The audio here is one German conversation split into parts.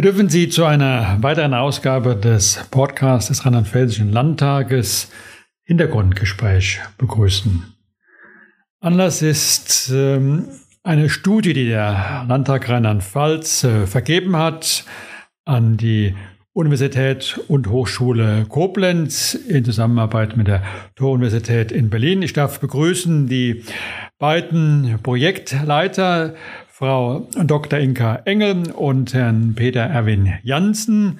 Wir dürfen Sie zu einer weiteren Ausgabe des Podcasts des Rheinland-Pfälzischen Landtages Hintergrundgespräch begrüßen. Anlass ist ähm, eine Studie, die der Landtag Rheinland-Pfalz äh, vergeben hat an die Universität und Hochschule Koblenz in Zusammenarbeit mit der Tor-Universität in Berlin. Ich darf begrüßen die beiden Projektleiter Frau Dr. Inka Engel und Herrn Peter Erwin Janssen.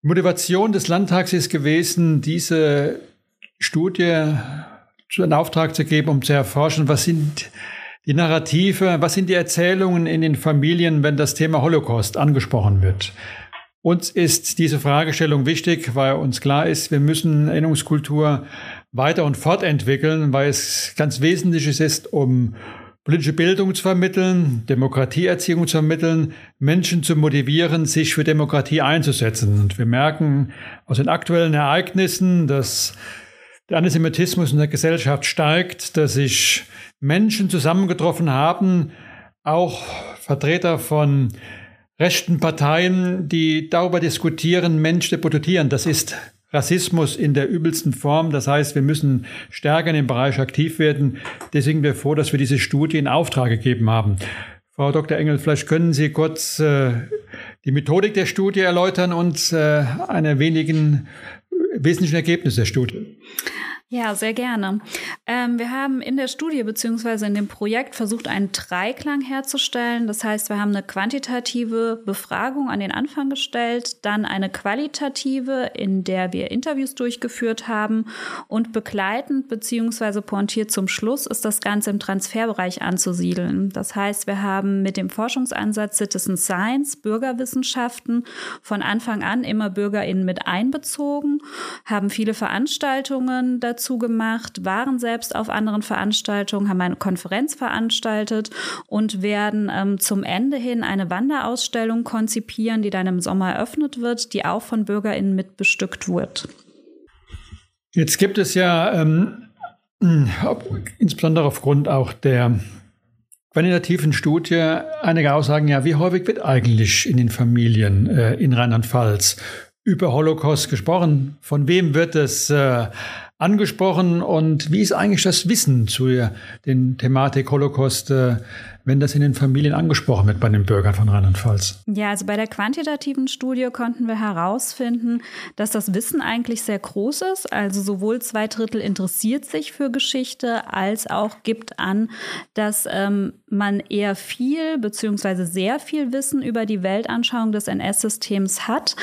Motivation des Landtags ist gewesen, diese Studie in Auftrag zu geben, um zu erforschen, was sind die Narrative, was sind die Erzählungen in den Familien, wenn das Thema Holocaust angesprochen wird. Uns ist diese Fragestellung wichtig, weil uns klar ist, wir müssen Erinnerungskultur weiter und fortentwickeln, weil es ganz wesentlich ist, um politische Bildung zu vermitteln, Demokratieerziehung zu vermitteln, Menschen zu motivieren, sich für Demokratie einzusetzen. Und wir merken aus den aktuellen Ereignissen, dass der Antisemitismus in der Gesellschaft steigt, dass sich Menschen zusammengetroffen haben, auch Vertreter von rechten Parteien, die darüber diskutieren, Mensch deportieren. Das ist Rassismus in der übelsten Form. Das heißt, wir müssen stärker in dem Bereich aktiv werden. Deswegen wir froh, dass wir diese Studie in Auftrag gegeben haben. Frau Dr. Engel, vielleicht können Sie kurz äh, die Methodik der Studie erläutern und äh, eine wenigen wesentlichen Ergebnisse der Studie. Ja, sehr gerne. Ähm, wir haben in der Studie beziehungsweise in dem Projekt versucht, einen Dreiklang herzustellen. Das heißt, wir haben eine quantitative Befragung an den Anfang gestellt, dann eine qualitative, in der wir Interviews durchgeführt haben und begleitend beziehungsweise pointiert zum Schluss ist das Ganze im Transferbereich anzusiedeln. Das heißt, wir haben mit dem Forschungsansatz Citizen Science, Bürgerwissenschaften von Anfang an immer BürgerInnen mit einbezogen, haben viele Veranstaltungen dazu dazu gemacht, waren selbst auf anderen Veranstaltungen, haben eine Konferenz veranstaltet und werden ähm, zum Ende hin eine Wanderausstellung konzipieren, die dann im Sommer eröffnet wird, die auch von BürgerInnen mit bestückt wird. Jetzt gibt es ja ähm, insbesondere aufgrund auch der quantitativen Studie einige Aussagen, ja, wie häufig wird eigentlich in den Familien äh, in Rheinland-Pfalz über Holocaust gesprochen? Von wem wird es äh, angesprochen und wie ist eigentlich das Wissen zu den Thematik Holocaust äh, wenn das in den Familien angesprochen wird bei den Bürgern von Rheinland-Pfalz? Ja, also bei der quantitativen Studie konnten wir herausfinden, dass das Wissen eigentlich sehr groß ist. Also sowohl zwei Drittel interessiert sich für Geschichte, als auch gibt an, dass ähm, man eher viel beziehungsweise sehr viel Wissen über die Weltanschauung des NS-Systems hat.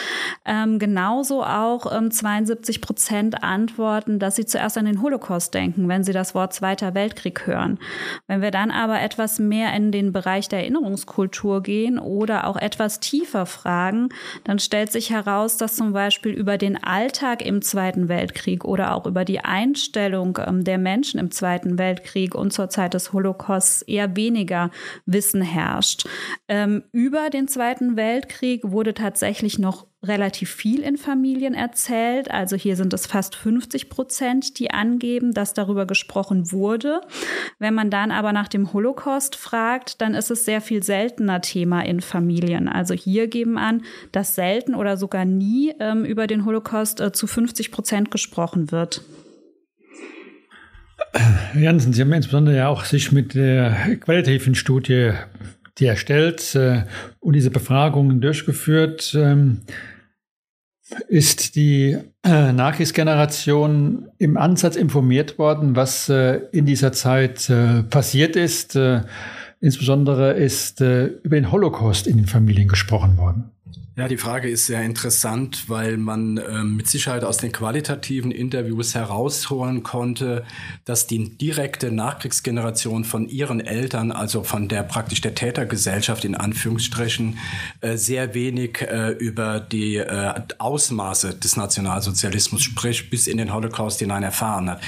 Ähm, genauso auch ähm, 72 Prozent antworten, dass sie zuerst an den Holocaust denken, wenn sie das Wort Zweiter Weltkrieg hören. Wenn wir dann aber etwas mehr in den Bereich der Erinnerungskultur gehen oder auch etwas tiefer fragen, dann stellt sich heraus, dass zum Beispiel über den Alltag im Zweiten Weltkrieg oder auch über die Einstellung ähm, der Menschen im Zweiten Weltkrieg und zur Zeit des Holocausts eher weniger Wissen herrscht. Ähm, über den Zweiten Weltkrieg wurde tatsächlich noch relativ viel in Familien erzählt. Also hier sind es fast 50 Prozent, die angeben, dass darüber gesprochen wurde. Wenn man dann aber nach dem Holocaust fragt, dann ist es sehr viel seltener Thema in Familien. Also hier geben an, dass selten oder sogar nie ähm, über den Holocaust äh, zu 50 Prozent gesprochen wird. Jansen, Sie haben insbesondere ja auch sich mit der qualitativen Studie, die erstellt äh, und diese Befragungen durchgeführt. Ähm, ist die äh, Nachkriegsgeneration im Ansatz informiert worden, was äh, in dieser Zeit äh, passiert ist. Äh, insbesondere ist äh, über den Holocaust in den Familien gesprochen worden. Ja, die Frage ist sehr interessant, weil man äh, mit Sicherheit aus den qualitativen Interviews herausholen konnte, dass die direkte Nachkriegsgeneration von ihren Eltern, also von der praktisch der Tätergesellschaft in Anführungsstrichen, äh, sehr wenig äh, über die äh, Ausmaße des Nationalsozialismus, sprich bis in den Holocaust hinein erfahren hat.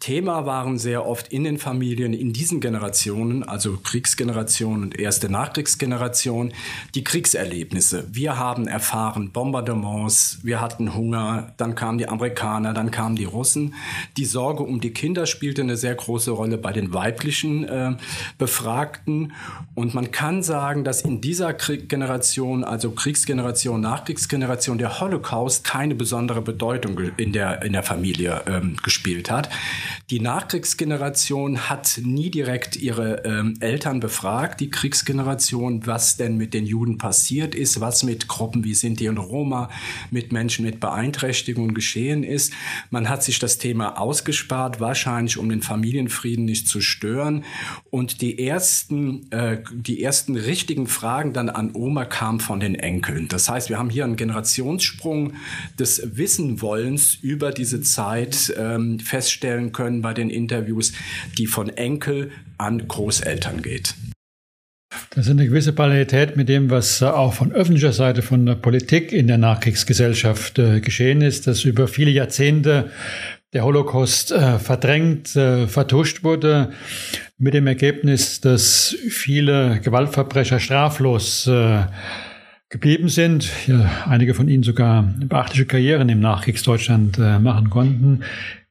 Thema waren sehr oft in den Familien, in diesen Generationen, also Kriegsgeneration und erste Nachkriegsgeneration, die Kriegserlebnisse. Wir haben erfahren Bombardements, wir hatten Hunger, dann kamen die Amerikaner, dann kamen die Russen. Die Sorge um die Kinder spielte eine sehr große Rolle bei den weiblichen äh, Befragten. Und man kann sagen, dass in dieser Krieg Generation, also Kriegsgeneration, Nachkriegsgeneration, der Holocaust keine besondere Bedeutung in der, in der Familie ähm, gespielt hat. Die Nachkriegsgeneration hat nie direkt ihre ähm, Eltern befragt, die Kriegsgeneration, was denn mit den Juden passiert ist, was mit Gruppen wie Sinti und Roma, mit Menschen mit Beeinträchtigungen geschehen ist. Man hat sich das Thema ausgespart, wahrscheinlich um den Familienfrieden nicht zu stören. Und die ersten, äh, die ersten richtigen Fragen dann an Oma kamen von den Enkeln. Das heißt, wir haben hier einen Generationssprung des Wissenwollens über diese Zeit ähm, feststellen können bei den Interviews, die von Enkel an Großeltern geht. Das ist eine gewisse Parallelität mit dem, was auch von öffentlicher Seite, von der Politik in der Nachkriegsgesellschaft äh, geschehen ist, dass über viele Jahrzehnte der Holocaust äh, verdrängt, äh, vertuscht wurde, mit dem Ergebnis, dass viele Gewaltverbrecher straflos äh, geblieben sind, ja, einige von ihnen sogar beachtliche Karrieren im Nachkriegsdeutschland äh, machen konnten.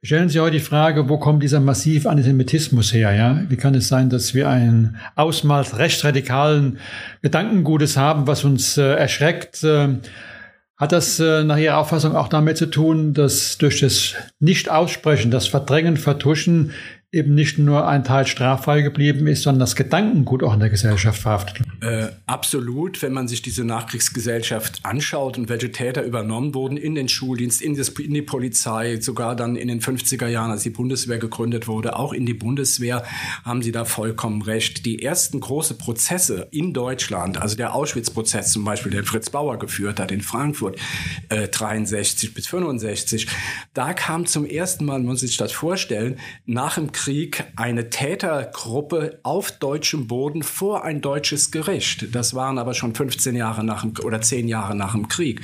Stellen Sie heute die Frage, wo kommt dieser massive Antisemitismus her? Ja? Wie kann es sein, dass wir ein Ausmaß rechtsradikalen Gedankengutes haben, was uns äh, erschreckt? Äh, hat das äh, nach Ihrer Auffassung auch damit zu tun, dass durch das Nicht-Aussprechen, das Verdrängen, Vertuschen eben nicht nur ein Teil straffrei geblieben ist, sondern das Gedankengut auch in der Gesellschaft verhaftet. Äh, absolut, wenn man sich diese Nachkriegsgesellschaft anschaut und welche Täter übernommen wurden in den Schuldienst, in, das, in die Polizei, sogar dann in den 50er Jahren, als die Bundeswehr gegründet wurde, auch in die Bundeswehr, haben Sie da vollkommen recht. Die ersten große Prozesse in Deutschland, also der Auschwitz-Prozess zum Beispiel, den Fritz Bauer geführt hat in Frankfurt, äh, 63 bis 65, da kam zum ersten Mal, muss sich das vorstellen, nach dem Krieg Krieg eine Tätergruppe auf deutschem Boden vor ein deutsches Gericht. Das waren aber schon 15 Jahre nach dem, oder 10 Jahre nach dem Krieg.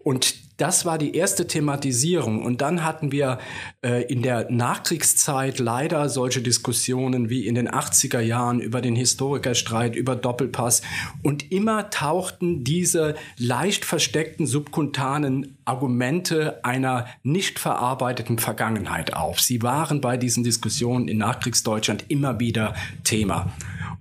Und das war die erste Thematisierung. Und dann hatten wir äh, in der Nachkriegszeit leider solche Diskussionen wie in den 80er Jahren über den Historikerstreit, über Doppelpass. Und immer tauchten diese leicht versteckten subkuntanen Argumente einer nicht verarbeiteten Vergangenheit auf. Sie waren bei diesen Diskussionen in Nachkriegsdeutschland immer wieder Thema.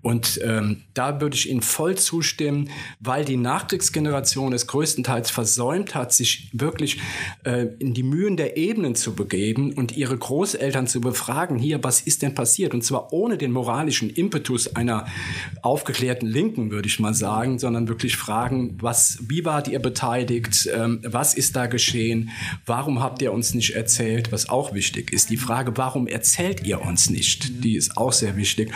Und ähm, da würde ich Ihnen voll zustimmen, weil die Nachkriegsgeneration es größtenteils versäumt hat, sich wirklich äh, in die Mühen der Ebenen zu begeben und ihre Großeltern zu befragen, hier, was ist denn passiert? Und zwar ohne den moralischen Impetus einer aufgeklärten Linken, würde ich mal sagen, sondern wirklich fragen, was, wie wart ihr beteiligt? Ähm, was ist da geschehen? Warum habt ihr uns nicht erzählt? Was auch wichtig ist. Die Frage, warum erzählt ihr uns nicht? Die ist auch sehr wichtig.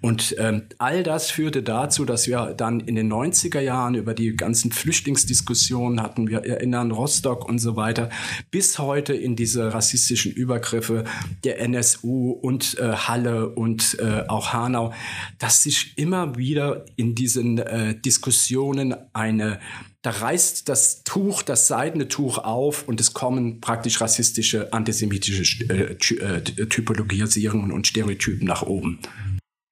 Und ähm, all das führte dazu, dass wir dann in den 90er Jahren über die ganzen Flüchtlingsdiskussionen hatten, wir erinnern Rostock und so weiter, bis heute in diese rassistischen Übergriffe der NSU und äh, Halle und äh, auch Hanau, dass sich immer wieder in diesen äh, Diskussionen eine da reißt das Tuch, das seidene Tuch auf und es kommen praktisch rassistische, antisemitische äh, äh Typologisierungen und Stereotypen nach oben.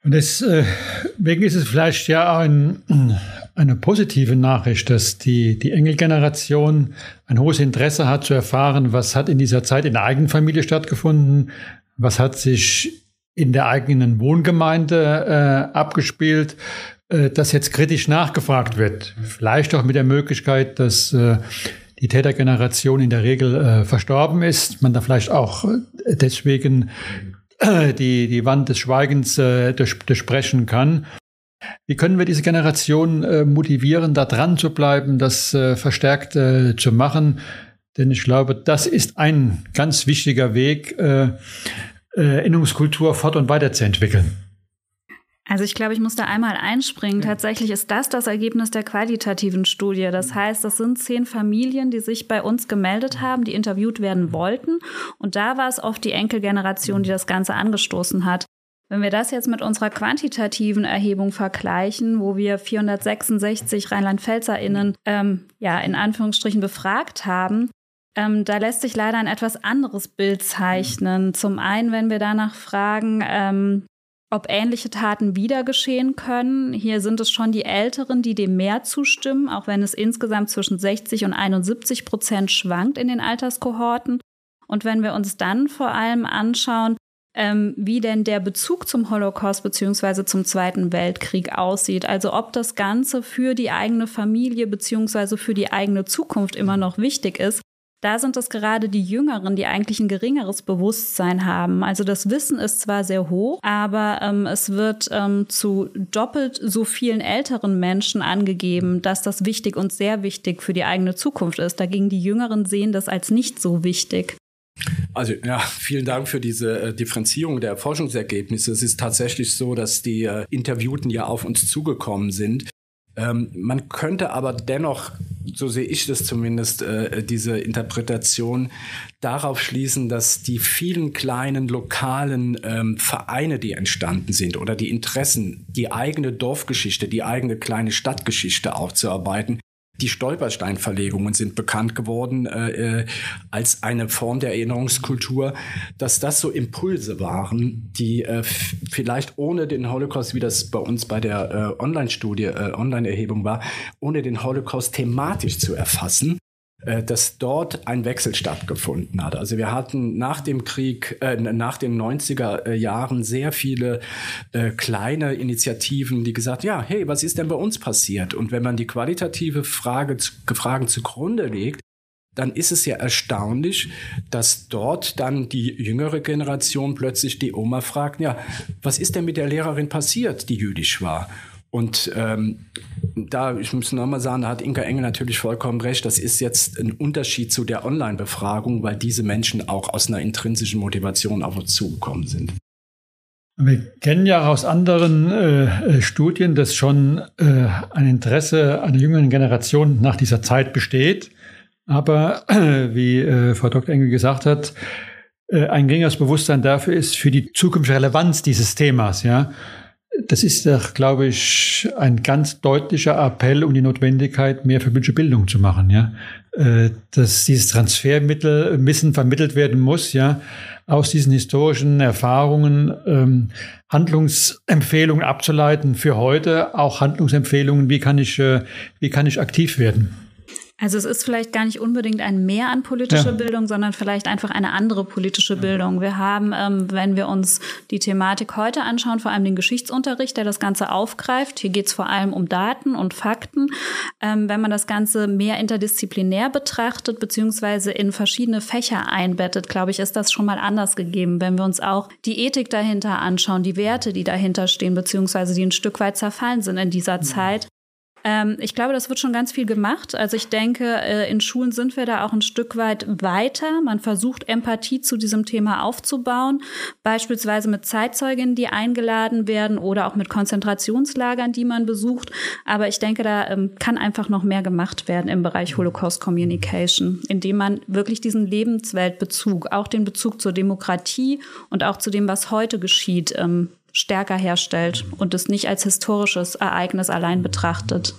Und deswegen äh, ist es vielleicht ja ein, eine positive Nachricht, dass die, die Engelgeneration ein hohes Interesse hat zu erfahren, was hat in dieser Zeit in der eigenen Familie stattgefunden, was hat sich in der eigenen Wohngemeinde äh, abgespielt, äh, dass jetzt kritisch nachgefragt wird. Vielleicht auch mit der Möglichkeit, dass äh, die Tätergeneration in der Regel äh, verstorben ist, man da vielleicht auch äh, deswegen die, die Wand des Schweigens äh, durch, durchbrechen kann. Wie können wir diese Generation äh, motivieren, da dran zu bleiben, das äh, verstärkt äh, zu machen? Denn ich glaube, das ist ein ganz wichtiger Weg, äh, äh, Erinnerungskultur fort- und weiterzuentwickeln. Also ich glaube, ich muss da einmal einspringen. Tatsächlich ist das das Ergebnis der qualitativen Studie. Das heißt, das sind zehn Familien, die sich bei uns gemeldet haben, die interviewt werden wollten. Und da war es oft die Enkelgeneration, die das Ganze angestoßen hat. Wenn wir das jetzt mit unserer quantitativen Erhebung vergleichen, wo wir 466 Rheinland-PfälzerInnen ähm, ja, in Anführungsstrichen befragt haben, ähm, da lässt sich leider ein etwas anderes Bild zeichnen. Zum einen, wenn wir danach fragen, ähm, ob ähnliche Taten wieder geschehen können. Hier sind es schon die Älteren, die dem mehr zustimmen, auch wenn es insgesamt zwischen 60 und 71 Prozent schwankt in den Alterskohorten. Und wenn wir uns dann vor allem anschauen, ähm, wie denn der Bezug zum Holocaust beziehungsweise zum Zweiten Weltkrieg aussieht. Also ob das Ganze für die eigene Familie beziehungsweise für die eigene Zukunft immer noch wichtig ist, da sind es gerade die Jüngeren, die eigentlich ein geringeres Bewusstsein haben. Also das Wissen ist zwar sehr hoch, aber ähm, es wird ähm, zu doppelt so vielen älteren Menschen angegeben, dass das wichtig und sehr wichtig für die eigene Zukunft ist. Dagegen die Jüngeren sehen das als nicht so wichtig. Also ja, vielen Dank für diese äh, Differenzierung der Forschungsergebnisse. Es ist tatsächlich so, dass die äh, Interviewten ja auf uns zugekommen sind ähm, man könnte aber dennoch, so sehe ich das zumindest, äh, diese Interpretation darauf schließen, dass die vielen kleinen lokalen ähm, Vereine, die entstanden sind oder die Interessen, die eigene Dorfgeschichte, die eigene kleine Stadtgeschichte aufzuarbeiten, die Stolpersteinverlegungen sind bekannt geworden äh, äh, als eine Form der Erinnerungskultur, dass das so Impulse waren, die äh, vielleicht ohne den Holocaust, wie das bei uns bei der äh, Online-Studie, äh, Online-Erhebung war, ohne den Holocaust thematisch zu erfassen, dass dort ein Wechsel stattgefunden hat. Also wir hatten nach dem Krieg, äh, nach den 90er äh, Jahren sehr viele äh, kleine Initiativen, die gesagt, ja, hey, was ist denn bei uns passiert? Und wenn man die qualitative Frage, Fragen zugrunde legt, dann ist es ja erstaunlich, dass dort dann die jüngere Generation plötzlich die Oma fragt, ja, was ist denn mit der Lehrerin passiert, die jüdisch war? Und ähm, da, ich muss nochmal sagen, da hat Inka Engel natürlich vollkommen recht. Das ist jetzt ein Unterschied zu der Online-Befragung, weil diese Menschen auch aus einer intrinsischen Motivation auf uns zugekommen sind. Wir kennen ja aus anderen äh, äh, Studien, dass schon äh, ein Interesse einer jüngeren Generation nach dieser Zeit besteht. Aber äh, wie äh, Frau Dr. Engel gesagt hat, äh, ein geringeres Bewusstsein dafür ist für die zukünftige Relevanz dieses Themas. Ja, das ist doch, glaube ich, ein ganz deutlicher Appell um die Notwendigkeit, mehr für Bildung zu machen, ja. Äh, dass dieses Transfermittel Wissen vermittelt werden muss, ja, aus diesen historischen Erfahrungen ähm, Handlungsempfehlungen abzuleiten für heute, auch Handlungsempfehlungen, wie kann ich, äh, wie kann ich aktiv werden. Also es ist vielleicht gar nicht unbedingt ein Mehr an politischer ja. Bildung, sondern vielleicht einfach eine andere politische Bildung. Wir haben, ähm, wenn wir uns die Thematik heute anschauen, vor allem den Geschichtsunterricht, der das Ganze aufgreift. Hier geht es vor allem um Daten und Fakten. Ähm, wenn man das Ganze mehr interdisziplinär betrachtet, beziehungsweise in verschiedene Fächer einbettet, glaube ich, ist das schon mal anders gegeben. Wenn wir uns auch die Ethik dahinter anschauen, die Werte, die dahinter stehen, beziehungsweise die ein Stück weit zerfallen sind in dieser mhm. Zeit, ähm, ich glaube, das wird schon ganz viel gemacht. Also ich denke, äh, in Schulen sind wir da auch ein Stück weit weiter. Man versucht Empathie zu diesem Thema aufzubauen, beispielsweise mit Zeitzeuginnen, die eingeladen werden oder auch mit Konzentrationslagern, die man besucht. Aber ich denke, da ähm, kann einfach noch mehr gemacht werden im Bereich Holocaust Communication, indem man wirklich diesen Lebensweltbezug, auch den Bezug zur Demokratie und auch zu dem, was heute geschieht, ähm, stärker herstellt und es nicht als historisches Ereignis allein betrachtet.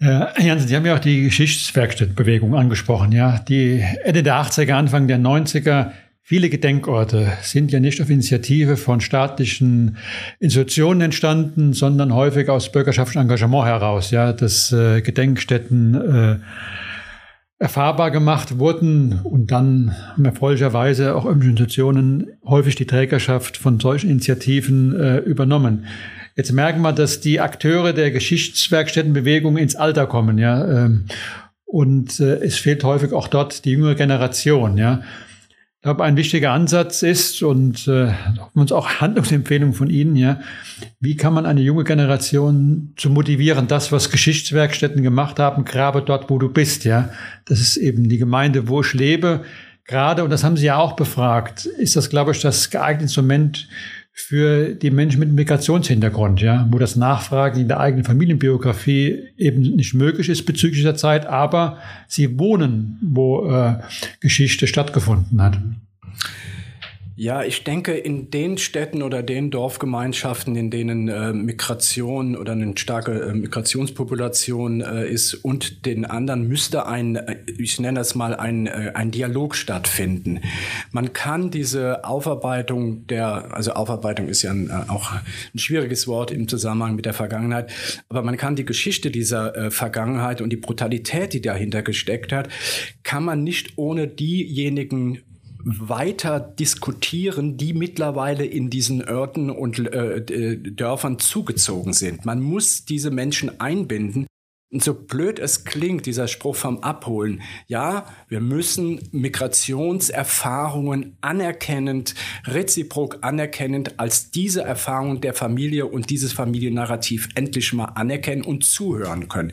Herr Jansen, Sie haben ja auch die Geschichtswerkstattbewegung angesprochen, ja. Die Ende der 80er, Anfang der 90er, viele Gedenkorte sind ja nicht auf Initiative von staatlichen Institutionen entstanden, sondern häufig aus bürgerschaftlichem Engagement heraus, ja, dass äh, Gedenkstätten äh, erfahrbar gemacht wurden und dann erfreulicherweise auch Institutionen häufig die Trägerschaft von solchen Initiativen äh, übernommen. Jetzt merken wir, dass die Akteure der Geschichtswerkstättenbewegung ins Alter kommen, ja. Ähm, und äh, es fehlt häufig auch dort die jüngere Generation, ja. Ich glaube, ein wichtiger Ansatz ist und äh, uns auch Handlungsempfehlungen von Ihnen, ja, wie kann man eine junge Generation zu motivieren, das, was Geschichtswerkstätten gemacht haben, grabe dort, wo du bist, ja. Das ist eben die Gemeinde, wo ich lebe. Gerade, und das haben Sie ja auch befragt, ist das, glaube ich, das geeignete Instrument für die Menschen mit Migrationshintergrund, ja, wo das Nachfragen in der eigenen Familienbiografie eben nicht möglich ist bezüglich der Zeit, aber sie wohnen, wo äh, Geschichte stattgefunden hat. Ja, ich denke, in den Städten oder den Dorfgemeinschaften, in denen äh, Migration oder eine starke äh, Migrationspopulation äh, ist und den anderen müsste ein, äh, ich nenne das mal, ein, äh, ein Dialog stattfinden. Man kann diese Aufarbeitung der, also Aufarbeitung ist ja ein, äh, auch ein schwieriges Wort im Zusammenhang mit der Vergangenheit, aber man kann die Geschichte dieser Vergangenheit und die Brutalität, die dahinter gesteckt hat, kann man nicht ohne diejenigen weiter diskutieren, die mittlerweile in diesen Orten und äh, Dörfern zugezogen sind. Man muss diese Menschen einbinden. Und so blöd es klingt, dieser Spruch vom Abholen, ja, wir müssen Migrationserfahrungen anerkennend, reziprok anerkennend als diese Erfahrung der Familie und dieses Familiennarrativ endlich mal anerkennen und zuhören können.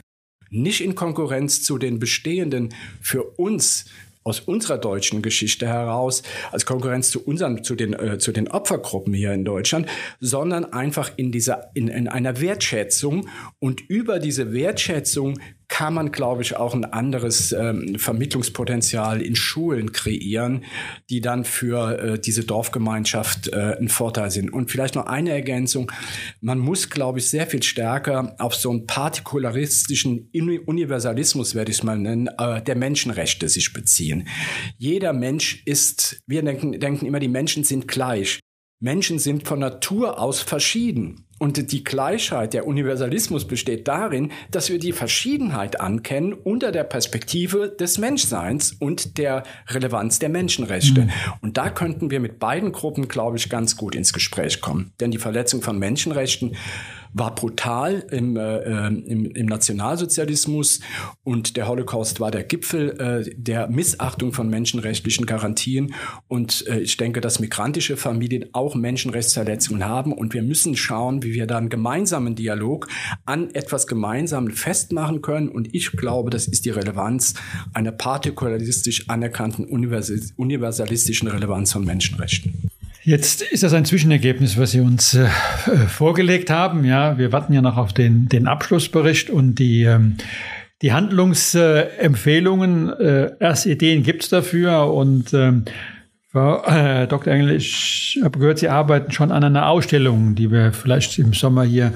Nicht in Konkurrenz zu den bestehenden, für uns aus unserer deutschen Geschichte heraus als Konkurrenz zu unseren, zu den, äh, zu den Opfergruppen hier in Deutschland, sondern einfach in dieser, in, in einer Wertschätzung. Und über diese Wertschätzung kann man, glaube ich, auch ein anderes ähm, Vermittlungspotenzial in Schulen kreieren, die dann für äh, diese Dorfgemeinschaft äh, ein Vorteil sind. Und vielleicht noch eine Ergänzung. Man muss, glaube ich, sehr viel stärker auf so einen partikularistischen Universalismus, werde ich es mal nennen, äh, der Menschenrechte sich beziehen. Jeder Mensch ist, wir denken, denken immer, die Menschen sind gleich. Menschen sind von Natur aus verschieden. Und die Gleichheit, der Universalismus besteht darin, dass wir die Verschiedenheit ankennen unter der Perspektive des Menschseins und der Relevanz der Menschenrechte. Mhm. Und da könnten wir mit beiden Gruppen, glaube ich, ganz gut ins Gespräch kommen. Denn die Verletzung von Menschenrechten war brutal im, äh, im, im, Nationalsozialismus und der Holocaust war der Gipfel äh, der Missachtung von menschenrechtlichen Garantien. Und äh, ich denke, dass migrantische Familien auch Menschenrechtsverletzungen haben und wir müssen schauen, wie wir da einen gemeinsamen Dialog an etwas Gemeinsamen festmachen können. Und ich glaube, das ist die Relevanz einer partikularistisch anerkannten universalistischen Relevanz von Menschenrechten. Jetzt ist das ein Zwischenergebnis, was Sie uns äh, vorgelegt haben. Ja, wir warten ja noch auf den, den Abschlussbericht und die, ähm, die Handlungsempfehlungen. Äh, erste Ideen gibt es dafür und ähm, Frau äh, Dr. Engel, ich habe gehört, Sie arbeiten schon an einer Ausstellung, die wir vielleicht im Sommer hier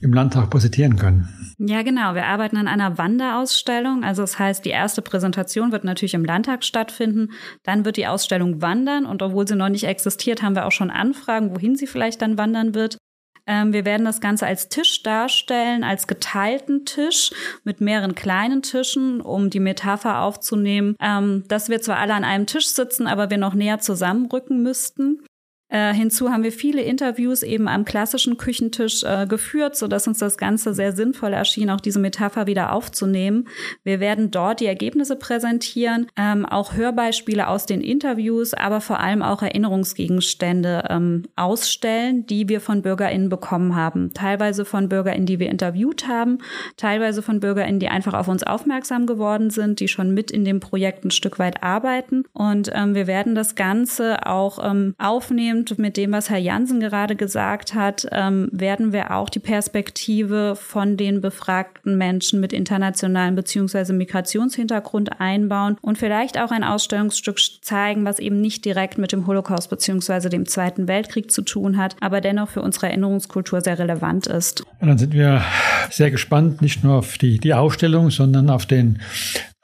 im Landtag präsentieren können. Ja, genau. Wir arbeiten an einer Wanderausstellung. Also das heißt, die erste Präsentation wird natürlich im Landtag stattfinden. Dann wird die Ausstellung wandern. Und obwohl sie noch nicht existiert, haben wir auch schon Anfragen, wohin sie vielleicht dann wandern wird. Ähm, wir werden das Ganze als Tisch darstellen, als geteilten Tisch mit mehreren kleinen Tischen, um die Metapher aufzunehmen, ähm, dass wir zwar alle an einem Tisch sitzen, aber wir noch näher zusammenrücken müssten. Äh, hinzu haben wir viele Interviews eben am klassischen Küchentisch äh, geführt, so dass uns das Ganze sehr sinnvoll erschien, auch diese Metapher wieder aufzunehmen. Wir werden dort die Ergebnisse präsentieren, ähm, auch Hörbeispiele aus den Interviews, aber vor allem auch Erinnerungsgegenstände ähm, ausstellen, die wir von BürgerInnen bekommen haben. Teilweise von BürgerInnen, die wir interviewt haben, teilweise von BürgerInnen, die einfach auf uns aufmerksam geworden sind, die schon mit in dem Projekt ein Stück weit arbeiten. Und ähm, wir werden das Ganze auch ähm, aufnehmen und mit dem, was Herr Jansen gerade gesagt hat, ähm, werden wir auch die Perspektive von den befragten Menschen mit internationalem bzw. Migrationshintergrund einbauen und vielleicht auch ein Ausstellungsstück zeigen, was eben nicht direkt mit dem Holocaust bzw. dem Zweiten Weltkrieg zu tun hat, aber dennoch für unsere Erinnerungskultur sehr relevant ist. Ja, dann sind wir sehr gespannt, nicht nur auf die, die Ausstellung, sondern auf den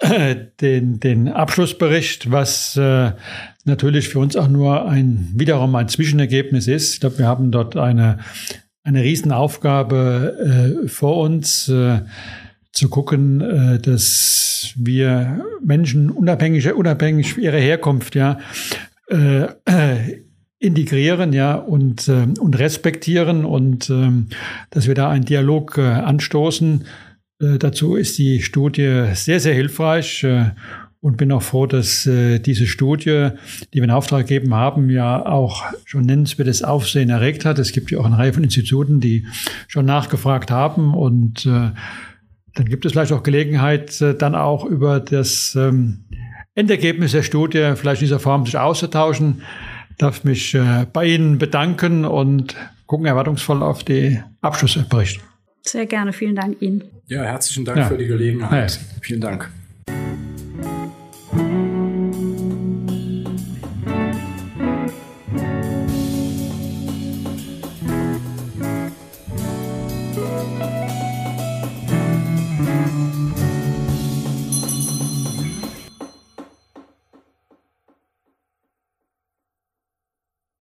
den, den Abschlussbericht, was äh, natürlich für uns auch nur ein wiederum ein Zwischenergebnis ist. Ich glaube, wir haben dort eine, eine Riesenaufgabe äh, vor uns, äh, zu gucken, äh, dass wir Menschen unabhängig, unabhängig ihrer Herkunft, ja, äh, integrieren, ja, und, äh, und respektieren und äh, dass wir da einen Dialog äh, anstoßen, dazu ist die Studie sehr, sehr hilfreich äh, und bin auch froh, dass äh, diese Studie, die wir in Auftrag gegeben haben, ja auch schon nennenswertes Aufsehen erregt hat. Es gibt ja auch eine Reihe von Instituten, die schon nachgefragt haben und dann gibt es vielleicht auch Gelegenheit, dann auch über das ähm, Endergebnis der Studie vielleicht in dieser Form sich auszutauschen. Ich darf mich bei Ihnen bedanken und gucken erwartungsvoll auf die Abschlussberichte. Sehr gerne, vielen Dank Ihnen. Ja, herzlichen Dank ja. für die Gelegenheit. Ja. Vielen Dank.